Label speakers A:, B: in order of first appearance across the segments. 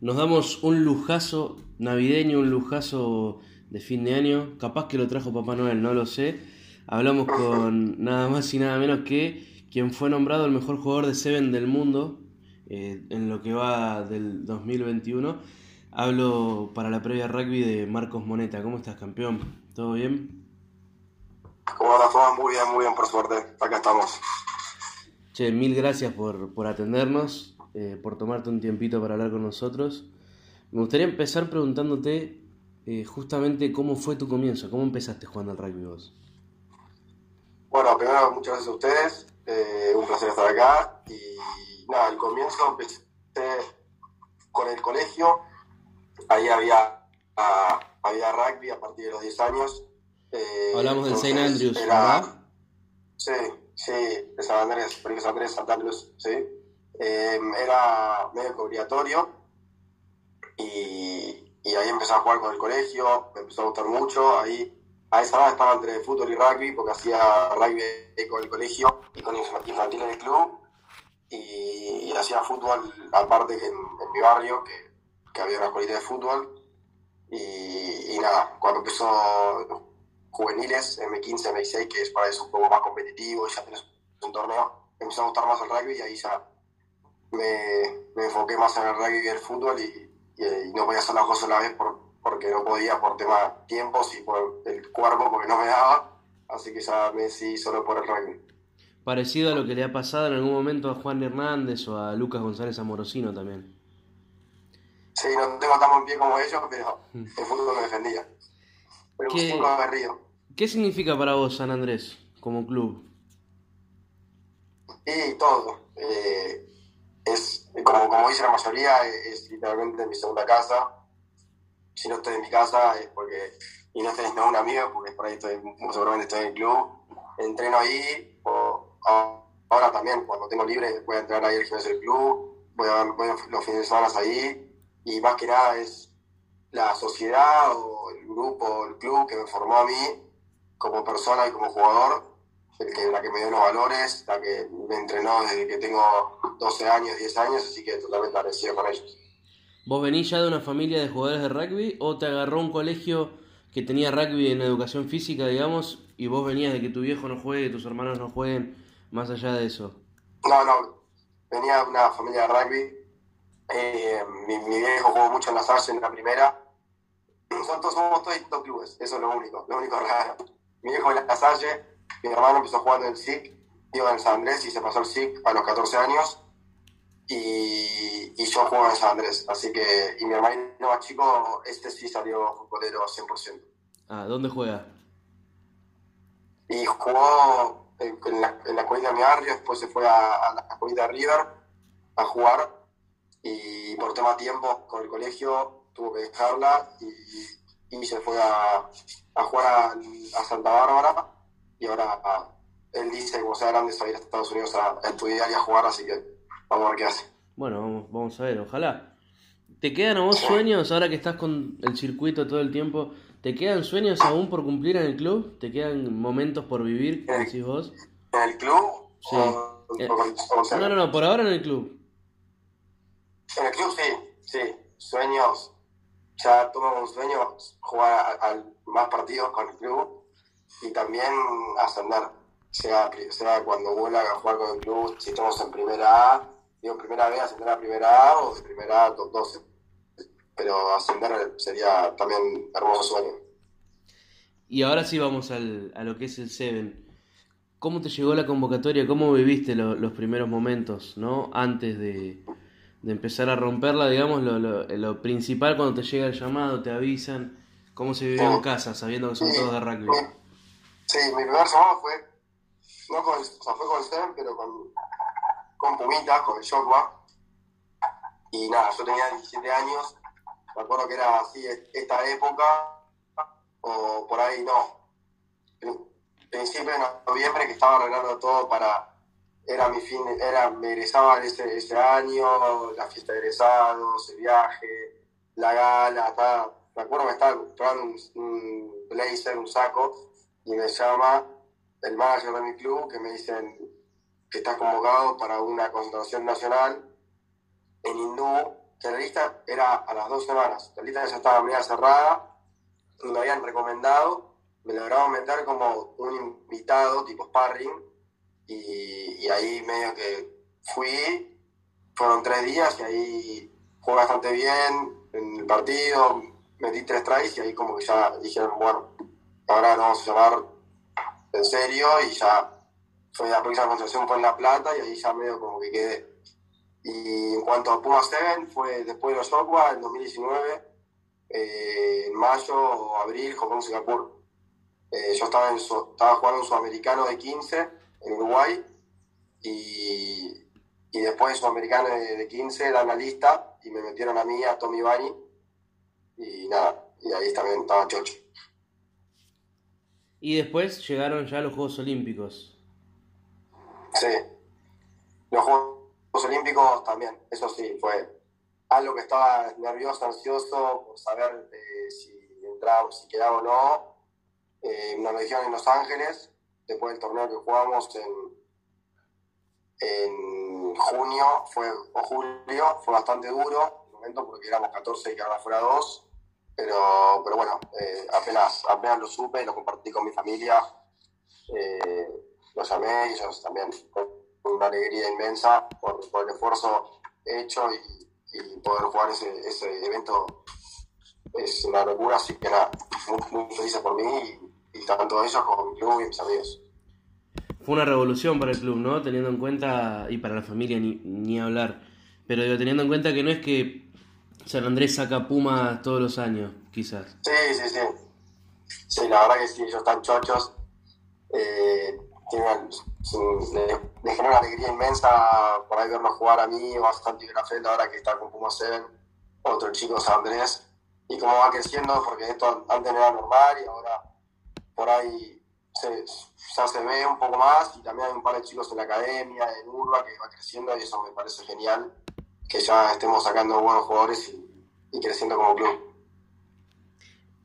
A: nos damos un lujazo navideño, un lujazo de fin de año. Capaz que lo trajo Papá Noel, no lo sé. Hablamos con nada más y nada menos que quien fue nombrado el mejor jugador de Seven del mundo eh, en lo que va del 2021. Hablo para la previa rugby de Marcos Moneta. ¿Cómo estás, campeón? ¿Todo bien?
B: ¿Cómo andas, Muy bien, muy bien, por suerte. Acá estamos.
A: Che, mil gracias por, por atendernos, eh, por tomarte un tiempito para hablar con nosotros. Me gustaría empezar preguntándote eh, justamente cómo fue tu comienzo, cómo empezaste jugando al rugby vos.
B: Bueno, primero muchas gracias a ustedes, eh, un placer estar acá y nada, el comienzo empecé con el colegio, ahí había, ah, había rugby a partir de los 10 años.
A: Hablamos del St. Andrews, ¿verdad?
B: Sí, sí, de San Andrés, San Andrés, Santa Andrés, sí. Em, era medio obligatorio y, y ahí empecé a jugar con el colegio, me empezó a gustar mucho, ahí a esa edad estaba entre fútbol y rugby, porque hacía rugby con el colegio y con infantil en el club, y, hacía fútbol aparte en, en mi barrio, que, que, había una escuelita de fútbol, y, y, nada, cuando empezó juveniles, M15, M16, que es para eso un poco más competitivo, y ya tienes un torneo, empezó a gustar más el rugby y ahí ya me, me enfoqué más en el rugby y el fútbol y, y, no podía hacer las cosas a la vez por, porque no podía por tema tiempos y por el cuerpo porque no me daba, así que ya me decidí solo por el rugby.
A: Parecido a lo que le ha pasado en algún momento a Juan Hernández o a Lucas González Amorosino también.
B: Sí, no tengo tan buen pie como ellos, pero mm. el fútbol me defendía. Pero ¿Qué,
A: ¿Qué significa para vos San Andrés como club?
B: Y todo. Eh, es, como, como dice la mayoría, es literalmente mi segunda casa. Si no estoy en mi casa es porque, y no tenés un amigo, porque por ahí estoy, seguramente estoy en el club, entreno ahí, o ahora también, cuando tengo libre, voy a entrar ahí al gimnasio del club, voy a, voy los fines de semana ahí, y más que nada es la sociedad o el grupo, el club que me formó a mí como persona y como jugador, que, la que me dio los valores, la que me entrenó desde que tengo 12 años, 10 años, así que totalmente agradecido con ellos.
A: ¿Vos venís ya de una familia de jugadores de rugby o te agarró un colegio que tenía rugby en educación física, digamos, y vos venías de que tu viejo no juegue, tus hermanos no jueguen, más allá de eso?
B: No, no, venía de una familia de rugby. Eh, mi, viejo jugó mucho en la Salle en la primera. Nosotros somos todos clubes, eso es lo único, lo único raro. Mi viejo en la Salle, mi hermano empezó jugando en el SIC, iba en San Andrés y se pasó al SIC a los 14 años y, y yo juego en San Andrés, así que, y mi hermano más chico, este sí salió futbolero 100%.
A: Ah, ¿dónde juega?
B: Y jugó en, la, en la de mi barrio, después se fue a, la escuela de River a jugar y por tema tiempo con el colegio tuvo que dejarla y, y se fue a, a jugar a, a, Santa Bárbara y ahora él dice que como sea grande se va a ir a Estados Unidos a, a estudiar y a jugar, así que Vamos a ver qué hace.
A: Bueno, vamos, a ver, ojalá. ¿Te quedan a vos sueños ahora que estás con el circuito todo el tiempo? ¿Te quedan sueños aún por cumplir en el club? ¿Te quedan momentos por vivir, como decís vos?
B: ¿En el club?
A: Sí. Eh, no, no, no, por ahora en el club.
B: En el club sí, sí. Sueños. Ya tuve un sueño jugar a, más partidos con el club y también ascender. Sea, sea cuando vuelva a jugar con el club, si estamos en primera A digo, primera vez ascender a primera A o de primera A top 12. Pero ascender sería también hermoso sueño.
A: Y ahora sí vamos al, a lo que es el Seven. ¿Cómo te llegó la convocatoria? ¿Cómo viviste los primeros momentos, no? Antes de, de empezar a romperla, digamos, lo, lo, lo, principal cuando te llega el llamado, te avisan. ¿Cómo se vivió en casa, sabiendo que son todos de rugby?
B: Sí, mi primer llamado fue, no con, o sea, fue con Seven, pero con, con Pumita, con el Shokwa. Y nada, yo tenía 17 años, me acuerdo que era así esta época, o por ahí no. Principio de noviembre que estaba arreglando todo para, era mi fin, era, me egresaba ese, ese año, la fiesta de egresados, el viaje, la gala, estaba, me acuerdo que estaba comprando un blazer, un saco, y me llama el manager de mi club que me dicen, que está convocado para una concentración nacional en hindú que la lista era a las dos semanas. La lista ya estaba media cerrada, me habían recomendado, me lograron meter como un invitado tipo sparring y, ahí medio que fui, fueron tres días y ahí fue bastante bien en el partido, metí tres tries y ahí como que ya dijeron, bueno, ahora nos vamos a llamar en serio y ya fue la próxima concentración fue en La Plata y ahí ya medio como que quedé. Y en cuanto a Puma 7, fue después de los Aqua en 2019, eh, en mayo o abril, Japón Singapur. Eh, yo estaba, en estaba jugando un sudamericano de 15 en Uruguay y, y después de sudamericano de, de 15 dan la lista y me metieron a mí, a Tommy Bani y nada, y ahí también estaba Chocho.
A: Y después llegaron ya los Juegos Olímpicos.
B: Sí, los Juegos Olímpicos también, eso sí, fue algo que estaba nervioso, ansioso por saber si entraba, si quedaba o no. Eh, nos lo en Los Ángeles, después del torneo que jugamos en, en junio fue, o julio, fue bastante duro, el momento porque éramos 14 y quedaron fuera 2 pero, pero bueno, eh, apenas, apenas lo supe, lo compartí con mi familia, eh, lo llamé ellos también con una alegría inmensa por, por el esfuerzo hecho y, y, poder jugar ese, ese evento es una locura, así que nada, muy, muy por mí y, y, tanto ellos como mi club y mis amigos.
A: Fue una revolución para el club, ¿no? Teniendo en cuenta, y para la familia ni, ni hablar, pero digo, teniendo en cuenta que no es que San Andrés saca Pumas todos los años, quizás.
B: Sí, sí, sí. Sí, la verdad que sí, ellos están chochos. Eh, tienen, genera una alegría inmensa por ahí verlos jugar a mí Santi Grafel ahora que está con Pumas 7, otro chico San Andrés. Y cómo va creciendo, porque esto antes no era normal y ahora por ahí se, ya se ve un poco más y también hay un par de chicos en la academia, en Urba, que va creciendo y eso me parece genial que ya estemos sacando buenos jugadores y, y creciendo como club.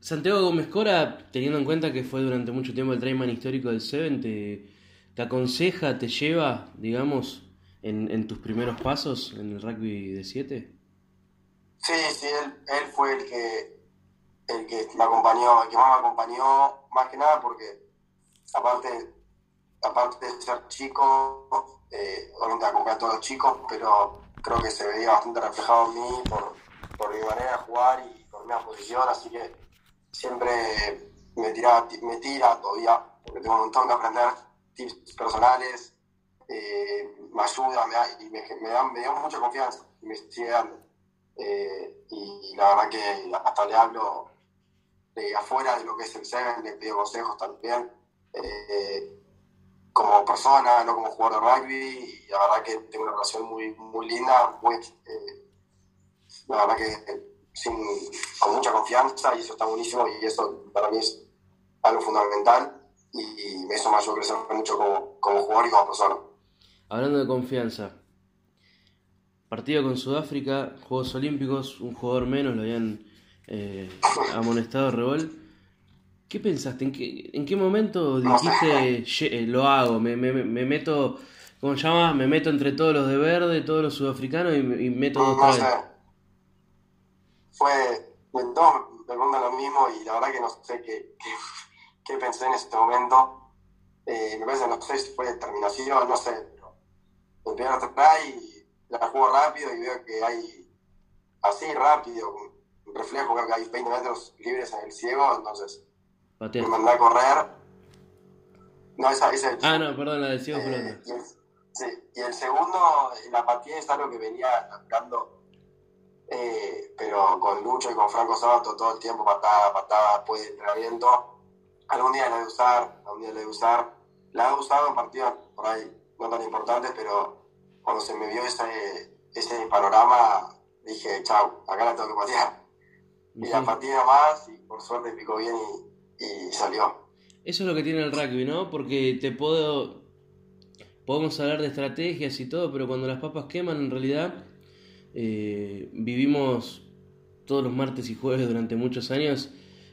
A: Santiago Gómez Cora, teniendo en cuenta que fue durante mucho tiempo el Trayman histórico del Seven, te, te, aconseja, te lleva, digamos, en, en, tus primeros pasos en el rugby de 7?
B: Sí, sí, él, él, fue el que, el que me acompañó, el que más me acompañó, más que nada porque, aparte, aparte de ser chico, eh, obviamente acompañé a todos los chicos, pero creo que se veía bastante reflejado en mí por, por mi manera de jugar y por mi posición, así que siempre me, tira, me tira todavía, porque tengo un montón que aprender, tips personales, eh, me ayuda me da, y me, me, da, me dio mucha confianza y me sigue dando. Eh, y, la verdad que hasta le hablo de afuera de lo que es el Seven, le pido consejos también. Eh, como persona, no como jugador de rugby, y la verdad que tengo una relación muy, muy linda, muy, eh, la verdad que sin, con mucha confianza, y eso está buenísimo, y eso para mí es algo fundamental, y eso me ayudó a crecer mucho como, como jugador y como persona.
A: Hablando de confianza, partido con Sudáfrica, Juegos Olímpicos, un jugador menos, lo habían eh, amonestado Revol ¿Qué pensaste? ¿En qué, en qué momento dijiste, eh, lo hago, me, me, me, meto, ¿cómo se llama? Me meto entre todos los de verde, todos los sudafricanos y, y meto
B: no, dos no sé. Fue, todos me preguntan lo mismo y la verdad que no sé qué, qué, qué pensé en ese momento. Eh, me parece, no sé si fue determinación, no sé, pero el primer try y la juego rápido y veo que hay así rápido, un reflejo, veo que hay 20 metros libres en el ciego, entonces
A: Patea.
B: me mandé a correr. No, esa, esa
A: Ah, no, perdón, la decía
B: eh, y, el, sí, y el segundo, la pateé es algo que venía tocando, eh, pero con Lucho y con Franco Sabato todo el tiempo, patada, patada, después de entrenamiento. Algún día la de usar, algún día la de usar. La he usado en partidos por ahí no tan importantes, pero cuando se me vio ese, ese panorama, dije, chau, acá la tengo que patear. Y la pateé más y por suerte picó bien y, y salió.
A: Eso es lo que tiene el rugby, ¿no? Porque te puedo. Podemos hablar de estrategias y todo, pero cuando las papas queman, en realidad eh, vivimos todos los martes y jueves durante muchos años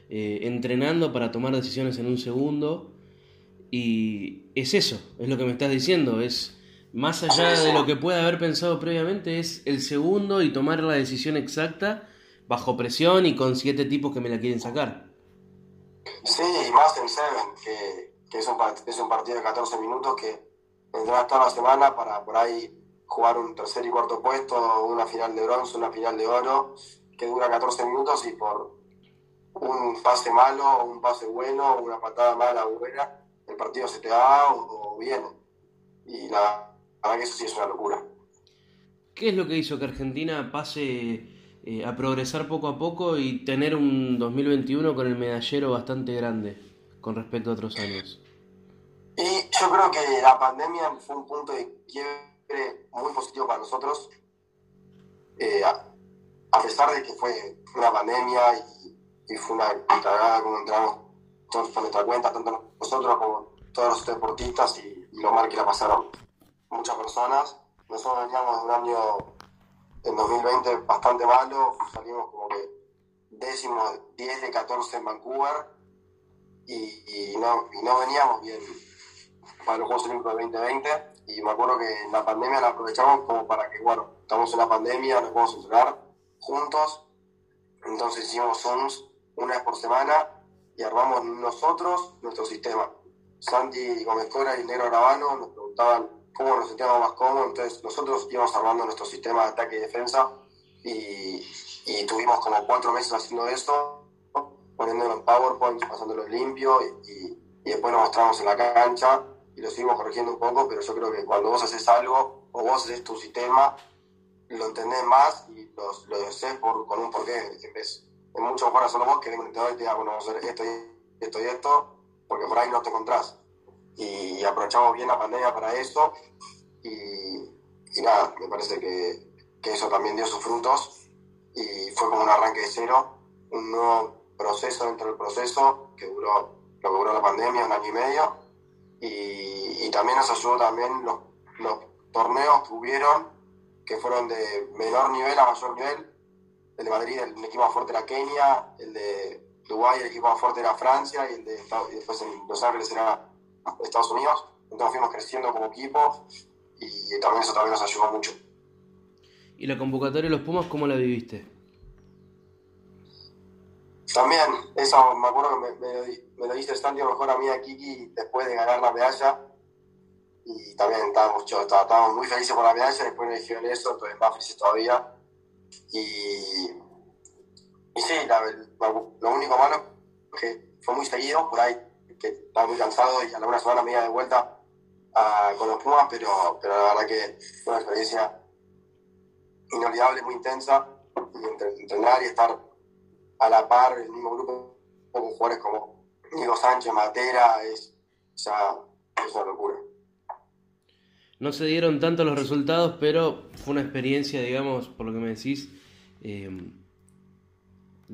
A: eh, entrenando para tomar decisiones en un segundo. Y es eso, es lo que me estás diciendo. Es más allá de lo que puede haber pensado previamente, es el segundo y tomar la decisión exacta bajo presión y con siete tipos que me la quieren sacar.
B: Sí, y más en Seven, que, es, un, partido de 14 minutos que vendrá toda la semana para por ahí jugar un tercer y cuarto puesto, una final de bronce, una final de oro, que dura 14 minutos y por un pase malo, un pase bueno, una patada mala o buena, el partido se te va o, viene. Y la, verdad que eso sí es una locura.
A: ¿Qué es lo que hizo que Argentina pase eh, a progresar poco a poco y tener un 2021 con el medallero bastante grande con respecto a otros años?
B: Y yo creo que la pandemia fue un punto de quiebre muy positivo para nosotros. Eh, a, pesar de que fue una pandemia y, fue una cagada como entramos todos por nuestra cuenta, tanto nosotros como todos los deportistas y, y, lo mal que la pasaron muchas personas. Nosotros veníamos de un año en 2020 bastante malo, salimos como que décimo 10 de 14 en Vancouver y, no, veníamos bien para los Juegos Olímpicos de 2020 y me acuerdo que en la pandemia la aprovechamos como para que, bueno, estamos en la pandemia, nos podemos entrenar juntos, entonces hicimos Zooms una vez por semana y armamos nosotros nuestro sistema. Santi Gómez Cora y Negro Gravano nos preguntaban cómo nos sentíamos más cómodos, entonces nosotros íbamos armando nuestro sistema de ataque y defensa y, tuvimos como cuatro meses haciendo esto, poniéndolo en PowerPoint, pasándolo limpio y, después nos mostramos en la cancha y lo seguimos corrigiendo un poco, pero yo creo que cuando vos haces algo o vos haces tu sistema, lo entendés más y lo, lo haces por, con un porqué. En, vez, en muchos jugadores solo vos que el entrenador te diga, bueno, vamos a hacer esto y esto y esto, porque por ahí no te encontrás. Y, aprovechamos bien la pandemia para eso y, y nada, me parece que, que eso también dio sus frutos. Y fue como un arranque de cero, un nuevo proceso dentro del proceso que duró lo que duró la pandemia, un año y medio, y, también nos ayudó también los, los, torneos que hubieron, que fueron de menor nivel a mayor nivel. El de Madrid, el, equipo más fuerte era Kenia, el de Dubái, el equipo más fuerte era Francia, y, el de, y después en Los Ángeles era Estados Unidos. Entonces fuimos creciendo como equipo y también eso también nos ayudó mucho.
A: ¿Y la convocatoria de los Pumas cómo la viviste?
B: También, eso me acuerdo que me, me, lo dice Santi mejor a mí a Kiki después de ganar la medalla. Y también estábamos, estábamos muy felices por la medalla, después me dijeron eso, entonces más felices todavía. Y, y sí, lo único malo es que fue muy seguido, por ahí que estaba muy cansado y a la una semana me iba de vuelta con los Pumas, pero, pero la verdad que fue una experiencia inolvidable, muy intensa. Entrenar y estar a la par, el mismo grupo con jugadores como Nico Sánchez, Matera, es, es una locura.
A: No se dieron tanto los resultados, pero fue una experiencia, digamos, por lo que me decís, em,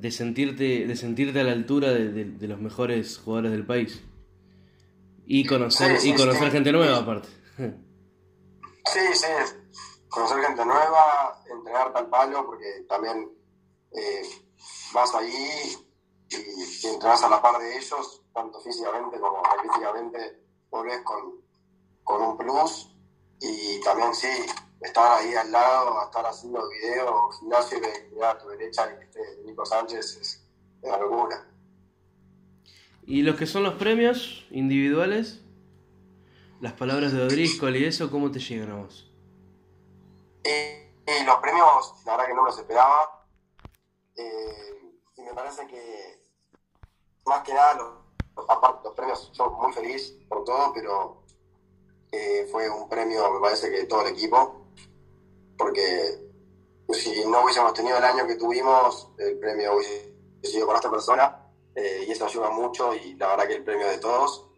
A: de, sentirte, de sentirte a la altura de, los mejores jugadores del país. Y conocer, y conocer gente nueva, aparte.
B: Sí, sí, conocer gente nueva, entrenar tal palo, porque también eh, vas ahí y, entras a la par de ellos, tanto físicamente como artísticamente, volvés con, con un plus y también sí, estar ahí al lado, estar haciendo video, gimnasio y a tu derecha y este Nico Sánchez es, una locura.
A: ¿Y los que son los premios individuales? Las palabras de Odrisco y eso, ¿cómo te llegan a vos?
B: Y, los premios, la verdad que no los esperaba. Eh, y me parece que más que nada los, los, premios, yo muy feliz por todo, pero eh, fue un premio, me parece que todo el equipo, porque si no hubiésemos tenido el año que tuvimos, el premio hubiese sido para esta persona, eh, y eso ayuda mucho, y la verdad que el premio de todos,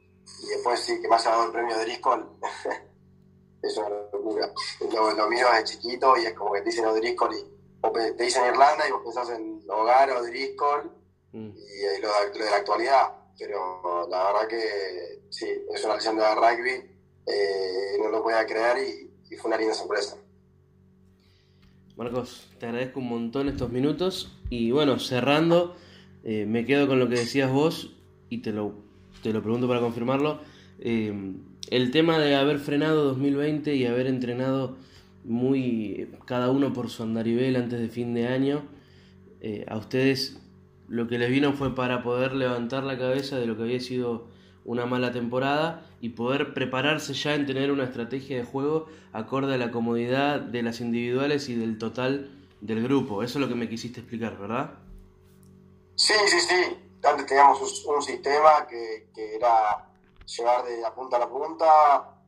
B: y después sí, que me haya dado el premio de Driscoll, es una locura. Lo, lo mío de chiquito, y es como que te dicen Driscoll y o te dicen Irlanda y vos pensás en Hogar o Driscoll mm. y lo, de la actualidad. Pero la verdad que sí, es una leyenda de rugby, eh, no lo podía creer y, fue una linda sorpresa.
A: Marcos, te agradezco un montón estos minutos y bueno, cerrando, eh, me quedo con lo que decías vos y te lo, te lo pregunto para confirmarlo. Eh, el tema de haber frenado 2020 y haber entrenado muy cada uno por su andarivel antes de fin de año, eh, a ustedes lo que les vino fue para poder levantar la cabeza de lo que había sido una mala temporada y poder prepararse ya en tener una estrategia de juego acorde a la comodidad de las individuales y del total del grupo. Eso es lo que me quisiste explicar, ¿verdad?
B: Sí, sí, sí. Antes teníamos un, sistema que, era llegar de la punta a la punta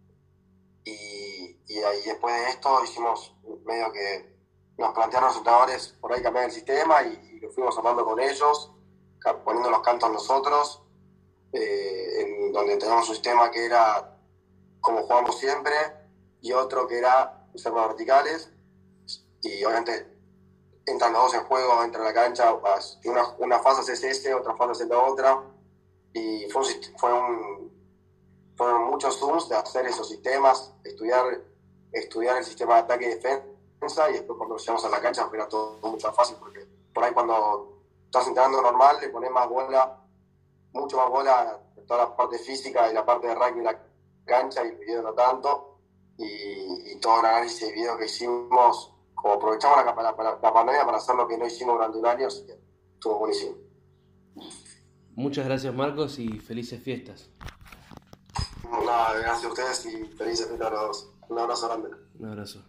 B: y, y, después de esto hicimos medio que nos plantearon los entrenadores por ahí cambiar el sistema y, lo fuimos hablando con ellos, poniendo los cantos nosotros, eh, en donde teníamos un sistema que era como jugamos siempre y otro que era ser más verticales. Y obviamente entran los dos en juego, entra a la cancha, una, una fase es este, otra fase es la otra, y fue, un, fueron muchos zooms de hacer esos sistemas, estudiar, estudiar el sistema de ataque y defensa, y después cuando llegamos a la cancha era todo mucho más fácil, porque por ahí cuando estás entrenando normal le pones más bola, mucho más bola, toda la parte física y la parte de rugby en la cancha, y el video no tanto, y, y todo el análisis de video que hicimos como aprovechamos la, la, pandemia para hacer lo que no hicimos durante un año, así que estuvo buenísimo.
A: Muchas gracias Marcos y felices fiestas.
B: Nada, gracias a ustedes y felices fiestas a todos. Un abrazo grande.
A: Un abrazo.